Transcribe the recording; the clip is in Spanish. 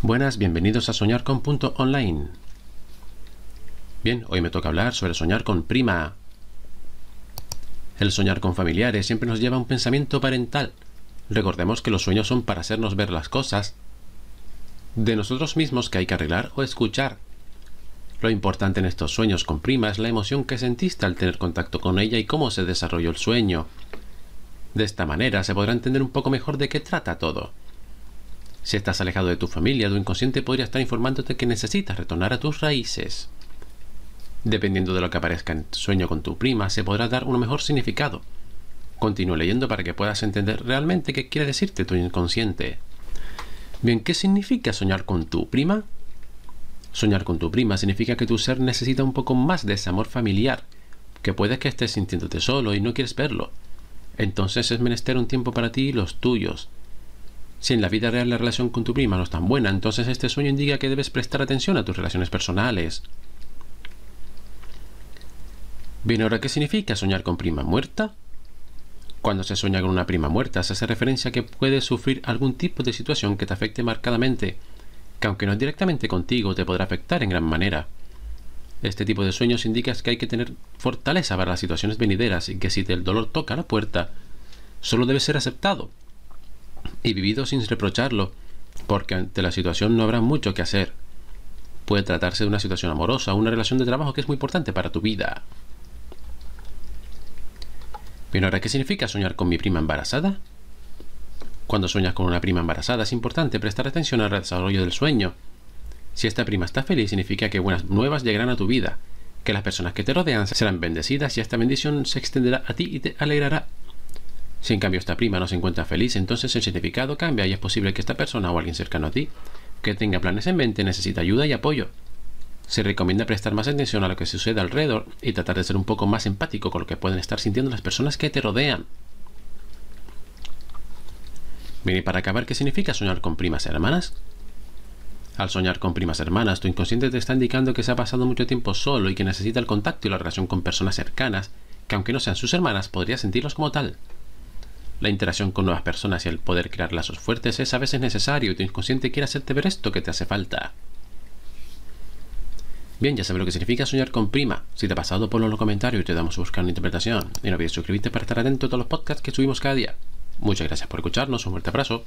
Buenas, bienvenidos a Soñar con Punto Online. Bien, hoy me toca hablar sobre soñar con prima. El soñar con familiares siempre nos lleva a un pensamiento parental. Recordemos que los sueños son para hacernos ver las cosas de nosotros mismos que hay que arreglar o escuchar. Lo importante en estos sueños con prima es la emoción que sentiste al tener contacto con ella y cómo se desarrolló el sueño. De esta manera se podrá entender un poco mejor de qué trata todo. Si estás alejado de tu familia, tu inconsciente podría estar informándote que necesitas retornar a tus raíces. Dependiendo de lo que aparezca en tu sueño con tu prima, se podrá dar un mejor significado. Continúa leyendo para que puedas entender realmente qué quiere decirte tu inconsciente. Bien, ¿qué significa soñar con tu prima? Soñar con tu prima significa que tu ser necesita un poco más de ese amor familiar, que puede que estés sintiéndote solo y no quieres verlo. Entonces es menester un tiempo para ti y los tuyos, si en la vida real la relación con tu prima no es tan buena, entonces este sueño indica que debes prestar atención a tus relaciones personales. Bien, ahora, ¿qué significa soñar con prima muerta? Cuando se sueña con una prima muerta, se hace referencia a que puedes sufrir algún tipo de situación que te afecte marcadamente, que aunque no es directamente contigo, te podrá afectar en gran manera. Este tipo de sueños indica que hay que tener fortaleza para las situaciones venideras y que si el dolor toca la puerta, solo debe ser aceptado y vivido sin reprocharlo, porque ante la situación no habrá mucho que hacer. Puede tratarse de una situación amorosa una relación de trabajo que es muy importante para tu vida. Bien, ahora, ¿qué significa soñar con mi prima embarazada? Cuando sueñas con una prima embarazada es importante prestar atención al desarrollo del sueño. Si esta prima está feliz significa que buenas nuevas llegarán a tu vida, que las personas que te rodean serán bendecidas y esta bendición se extenderá a ti y te alegrará si en cambio esta prima no se encuentra feliz, entonces el significado cambia y es posible que esta persona o alguien cercano a ti que tenga planes en mente necesita ayuda y apoyo. Se recomienda prestar más atención a lo que sucede alrededor y tratar de ser un poco más empático con lo que pueden estar sintiendo las personas que te rodean. Bien, y para acabar, ¿qué significa soñar con primas hermanas? Al soñar con primas hermanas, tu inconsciente te está indicando que se ha pasado mucho tiempo solo y que necesita el contacto y la relación con personas cercanas, que aunque no sean sus hermanas, podría sentirlos como tal. La interacción con nuevas personas y el poder crear lazos fuertes es a veces necesario y tu inconsciente quiere hacerte ver esto que te hace falta. Bien, ya sabes lo que significa soñar con prima. Si te ha pasado, ponlo en los comentarios y te damos a buscar una interpretación. Y no olvides suscribirte para estar atento a todos los podcasts que subimos cada día. Muchas gracias por escucharnos, un fuerte abrazo.